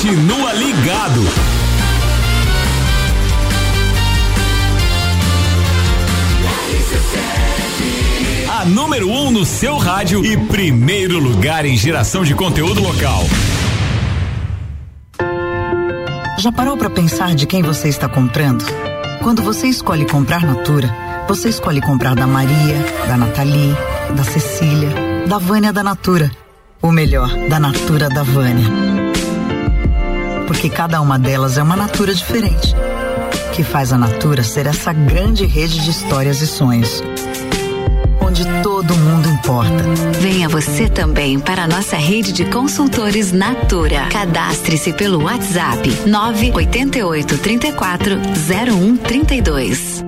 continua ligado. A número 1 um no seu rádio e primeiro lugar em geração de conteúdo local. Já parou para pensar de quem você está comprando? Quando você escolhe comprar Natura, você escolhe comprar da Maria, da Nathalie, da Cecília, da Vânia da Natura. O melhor, da Natura da Vânia. Porque cada uma delas é uma Natura diferente. Que faz a Natura ser essa grande rede de histórias e sonhos. Onde todo mundo importa. Venha você também para a nossa rede de consultores Natura. Cadastre-se pelo WhatsApp 988 34 0132.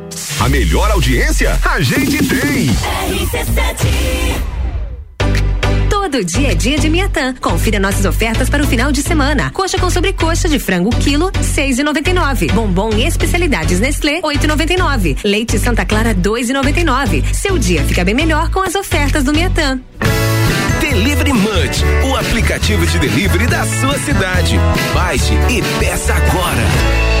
A melhor audiência a gente tem. Toda Todo dia é dia de Miatã. Confira nossas ofertas para o final de semana. Coxa com sobrecoxa de frango quilo, seis e noventa e nove. Bombom e especialidades Nestlé, oito e noventa e nove. Leite Santa Clara, dois e noventa e nove. Seu dia fica bem melhor com as ofertas do Miatã. Delivery Munch, o aplicativo de delivery da sua cidade. Baixe e peça agora.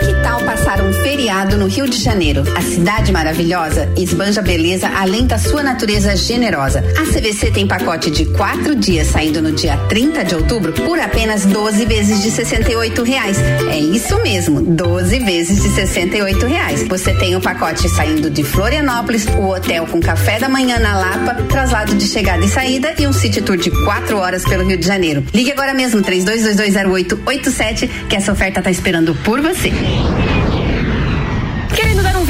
Que tal passar um feriado no Rio de Janeiro? A cidade maravilhosa esbanja beleza além da sua natureza generosa. A CVC tem pacote de quatro dias saindo no dia 30 de outubro por apenas 12 vezes de 68 reais. É isso mesmo, 12 vezes de 68 reais. Você tem o pacote saindo de Florianópolis, o hotel com café da manhã na Lapa, traslado de chegada e saída e um city tour de quatro horas pelo Rio de Janeiro. Ligue agora mesmo, 32220887, que essa oferta está esperando por você. Yeah.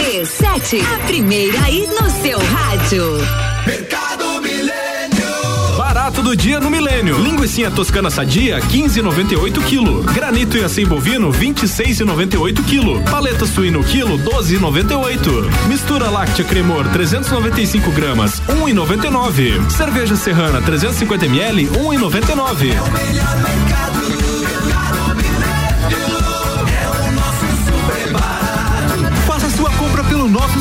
RC7, a primeira aí no seu rádio. Mercado Milênio. Barato do dia no Milênio. Linguiça toscana sadia, 15,98 kg. Granito e assim bovino, 26,98 kg. Paleta suíno quilo, 12,98. Mistura láctea cremor, 395 gramas, 1,99. Cerveja serrana, 350 ml, 1,99. Faça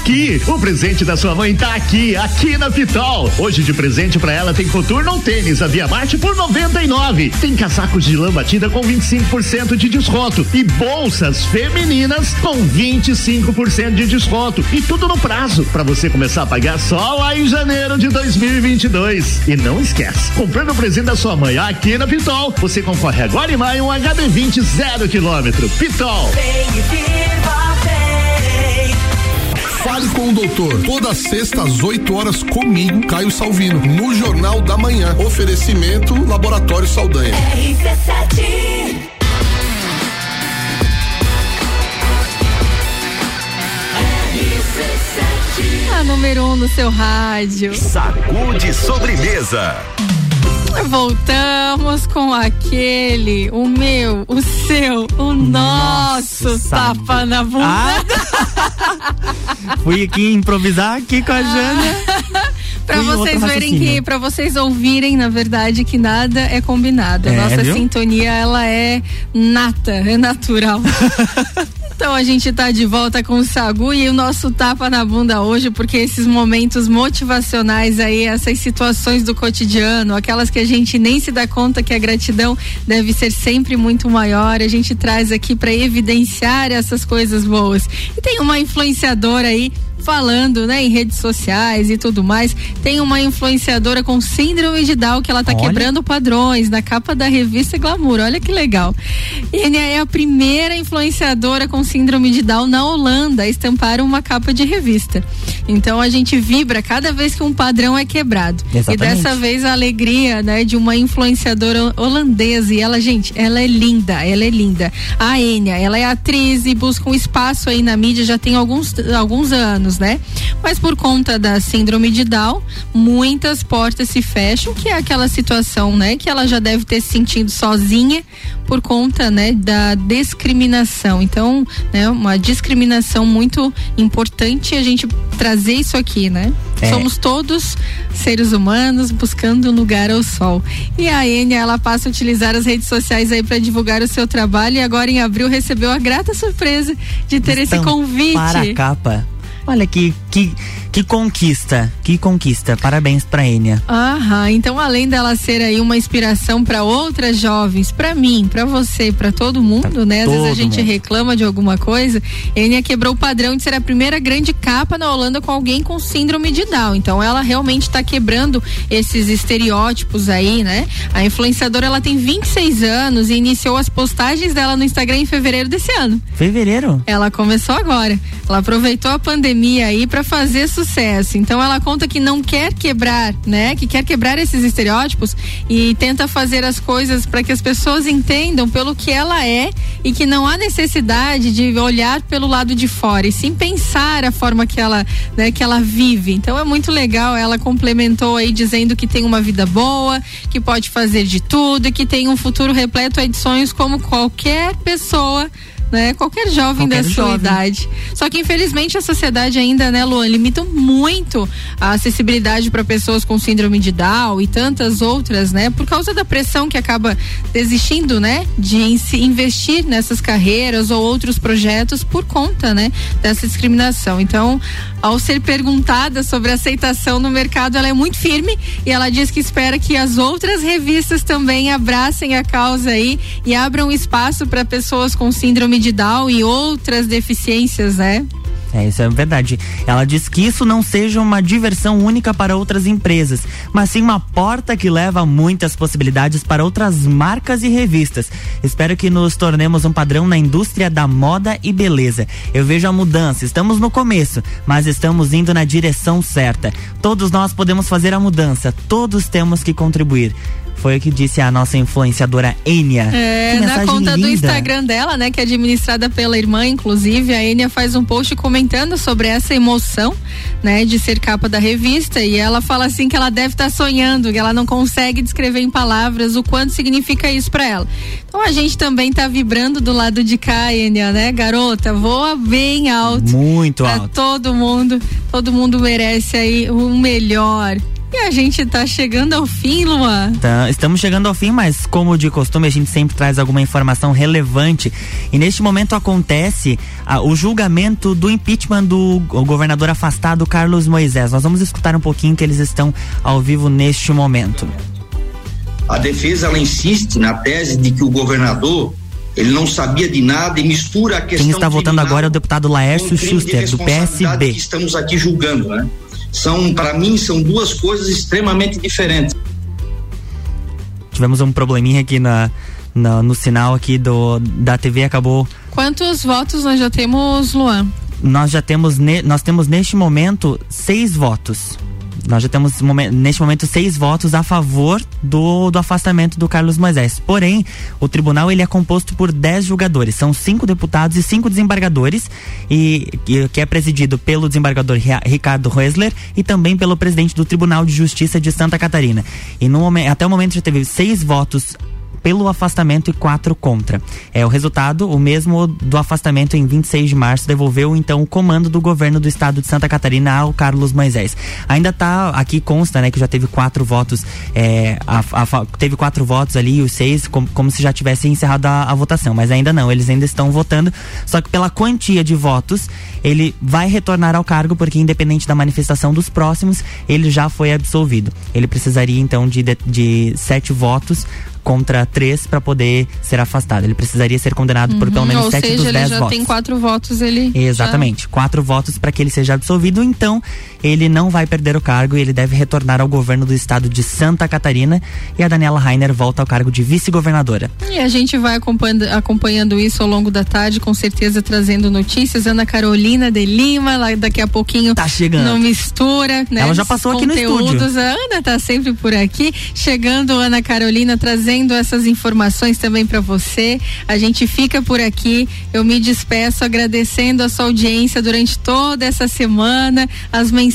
Aqui, o presente da sua mãe tá aqui, aqui na Pitol. Hoje de presente pra ela tem coturno tênis a Via Marte por 99. Tem casacos de lã batida com 25% de desconto e bolsas femininas com 25% de desconto e tudo no prazo para você começar a pagar só lá em janeiro de 2022. E não esquece, comprando o presente da sua mãe aqui na Pitol, você concorre agora em maio um HB20 zero quilômetro. Pitol. Fale com o doutor. Toda sexta às 8 horas comigo, Caio Salvino, no Jornal da Manhã. Oferecimento Laboratório Saldanha. A número um no seu rádio. Sacude sobremesa. Voltamos com aquele, o meu, o seu, o nosso tapa na bunda. Ah, Fui aqui improvisar aqui com a Jana. [laughs] Pra Fui em vocês verem que, pra vocês ouvirem, na verdade, que nada é combinado. A É, nossa viu? sintonia, ela é nata, é natural. [laughs] Então a gente tá de volta com o Sagu e o nosso tapa na bunda hoje, porque esses momentos motivacionais aí, essas situações do cotidiano, aquelas que a gente nem se dá conta que a gratidão deve ser sempre muito maior, a gente traz aqui para evidenciar essas coisas boas. E tem uma influenciadora aí falando, né, em redes sociais e tudo mais. Tem uma influenciadora com síndrome de Down que ela tá Olha. quebrando padrões na capa da revista Glamour. Olha que legal. Enia é a primeira influenciadora com síndrome de Down na Holanda a estampar uma capa de revista. Então a gente vibra cada vez que um padrão é quebrado. Exatamente. E dessa vez a alegria, né, de uma influenciadora holandesa. E ela, gente, ela é linda, ela é linda. A Enia, ela é atriz e busca um espaço aí na mídia já tem alguns, alguns anos, né? Mas por conta da síndrome de Down, muitas portas se fecham, que é aquela situação, né, que ela já deve ter se sentido sozinha por conta, né, da discriminação. Então, né, uma discriminação muito importante a gente trazer isso aqui, né? É. Somos todos seres humanos buscando um lugar ao sol. E a Enia, ela passa a utilizar as redes sociais aí para divulgar o seu trabalho e agora em abril recebeu a grata surpresa de ter esse Estampar convite. a capa. Olha que, que, Que conquista, que conquista. Parabéns pra Enia. Aham, então além dela ser aí uma inspiração para outras jovens, para mim, para você, para todo mundo, né? Às vezes a gente mundo. reclama de alguma coisa. Enia quebrou o padrão de ser a primeira grande capa na Holanda com alguém com síndrome de Down. Então ela realmente está quebrando esses estereótipos aí, né? A influenciadora ela tem 26 anos e iniciou as postagens dela no Instagram em fevereiro desse ano. Fevereiro? Ela começou agora. Ela aproveitou a pandemia aí para fazer sucesso. Então ela conta que não quer quebrar, né? Que quer quebrar esses estereótipos e tenta fazer as coisas para que as pessoas entendam pelo que ela é e que não há necessidade de olhar pelo lado de fora e sim pensar a forma que ela, né, que ela vive. Então é muito legal. Ela complementou aí dizendo que tem uma vida boa, que pode fazer de tudo e que tem um futuro repleto de sonhos como qualquer pessoa né? Qualquer jovem Qualquer da sua jovem. idade. Só que infelizmente a sociedade ainda, né, Luan, limita muito a acessibilidade para pessoas com síndrome de Down e tantas outras, né? Por causa da pressão que acaba desistindo, né, de investir nessas carreiras ou outros projetos por conta, né, dessa discriminação. Então, ao ser perguntada sobre a aceitação no mercado, ela é muito firme e ela diz que espera que as outras revistas também abracem a causa aí e abram espaço para pessoas com síndrome síndrome de Down e outras deficiências, né? É, isso é verdade. Ela diz que isso não seja uma diversão única para outras empresas, mas sim uma porta que leva muitas possibilidades para outras marcas e revistas. Espero que nos tornemos um padrão na indústria da moda e beleza. Eu vejo a mudança, estamos no começo, mas estamos indo na direção certa. Todos nós podemos fazer a mudança, todos temos que contribuir. Foi o que disse a nossa influenciadora Enia. É, na conta linda. do Instagram dela, né, que é administrada pela irmã, inclusive, a Enia faz um post comentando sobre essa emoção, né, de ser capa da revista e ela fala assim que ela deve estar tá sonhando, que ela não consegue descrever em palavras o quanto significa isso para ela. Então a gente também tá vibrando do lado de cá, Enia, né, garota? Voa bem alto. Muito alto. Todo mundo, todo mundo merece aí o melhor. E a gente tá chegando ao fim, Luan. Tá, estamos chegando ao fim, mas como de costume, a gente sempre traz alguma informação relevante. E neste momento acontece ah, o julgamento do impeachment do governador afastado Carlos Moisés. Nós vamos escutar um pouquinho que eles estão ao vivo neste momento. A defesa ela insiste na tese de que o governador ele não sabia de nada e mistura a questão Quem está votando agora é o deputado Laércio Schuster, do PSB. Que estamos aqui julgando, né? São para mim são duas coisas extremamente diferentes. Tivemos um probleminha aqui na, na no sinal aqui do da TV acabou. Quantos votos nós já temos, Luan? Nós já temos nós temos neste momento seis votos. Nós já temos neste momento seis votos a favor do, do afastamento do Carlos Moisés. Porém, o tribunal ele é composto por dez julgadores. São cinco deputados e cinco desembargadores, e, e que é presidido pelo desembargador Ricardo Roesler e também pelo presidente do Tribunal de Justiça de Santa Catarina. E no até o momento já teve seis votos pelo afastamento e quatro contra. É o resultado, o mesmo do afastamento em 26 de março, devolveu então o comando do governo do estado de Santa Catarina ao Carlos Moisés. Ainda tá aqui consta, né, que já teve quatro votos, é, a, a, teve quatro votos ali, os seis, como, como se já tivesse encerrado a, a votação, mas ainda não, eles ainda estão votando, só que pela quantia de votos, ele vai retornar ao cargo, porque independente da manifestação dos próximos, ele já foi absolvido. Ele precisaria então de, de, de sete votos contra três para poder ser afastado. Ele precisaria ser condenado uhum, por pelo menos sete seja, dos dez votos. Ou seja, ele já tem quatro votos, ele. Exatamente, já... quatro votos para que ele seja absolvido. Então, ele não vai perder o cargo e ele deve retornar ao governo do estado de Santa Catarina. E a Daniela Rainer volta ao cargo de vice-governadora. E a gente vai acompanhando, acompanhando isso ao longo da tarde, com certeza trazendo notícias. Ana Carolina de Lima, lá daqui a pouquinho. Tá chegando. Não mistura, né? Ela já passou aqui no estúdio. A Ana tá sempre por aqui. Chegando, Ana Carolina, trazendo trazendo essas informações também para você. A gente fica por aqui. Eu me despeço agradecendo a sua audiência durante toda essa semana, as mensagens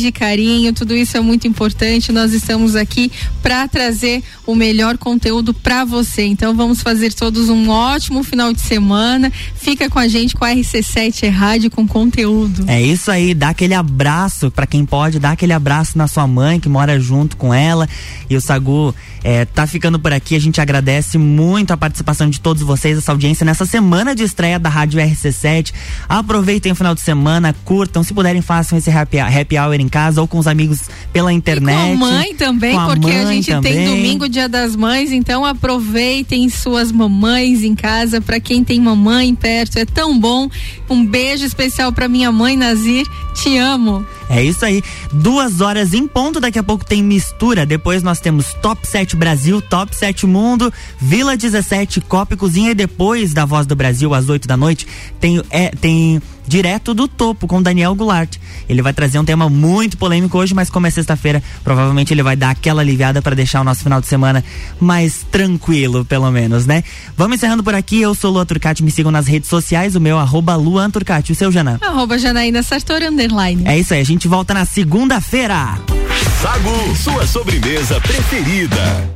de carinho, tudo isso é muito importante. Nós estamos aqui para trazer o melhor conteúdo para você. Então vamos fazer todos um ótimo final de semana. Fica com a gente com a RC7 é Rádio com conteúdo. É isso aí, dá aquele abraço para quem pode, dá aquele abraço na sua mãe que mora junto com ela. E o Sagu é, tá ficando por aqui aqui. A gente agradece muito a participação de todos vocês, essa audiência nessa semana de estreia da Rádio RC7. Aproveitem o final de semana, curtam, se puderem, façam esse happy, happy hour em casa ou com os amigos pela internet. E com a mãe também, a porque mãe a gente também. tem domingo, dia das mães, então aproveitem suas mamães em casa, para quem tem mamãe perto, é tão bom. Um beijo especial para minha mãe, Nazir, te amo. É isso aí. Duas horas em ponto, daqui a pouco tem mistura. Depois nós temos Top 7 Brasil, Top 7 Mundo, Vila 17, Copa e Cozinha. E depois da Voz do Brasil, às 8 da noite, tem, é, tem direto do topo com Daniel Goulart. Ele vai trazer um tema muito polêmico hoje, mas como é sexta-feira, provavelmente ele vai dar aquela aliviada para deixar o nosso final de semana mais tranquilo, pelo menos, né? Vamos encerrando por aqui. Eu sou Luan Turcati, me sigam nas redes sociais, o meu arroba Luan Turcati, o seu Janã. Arroba Janaína Sartori Underline. É isso aí, a gente volta na segunda-feira. Sagu, sua sobremesa preferida.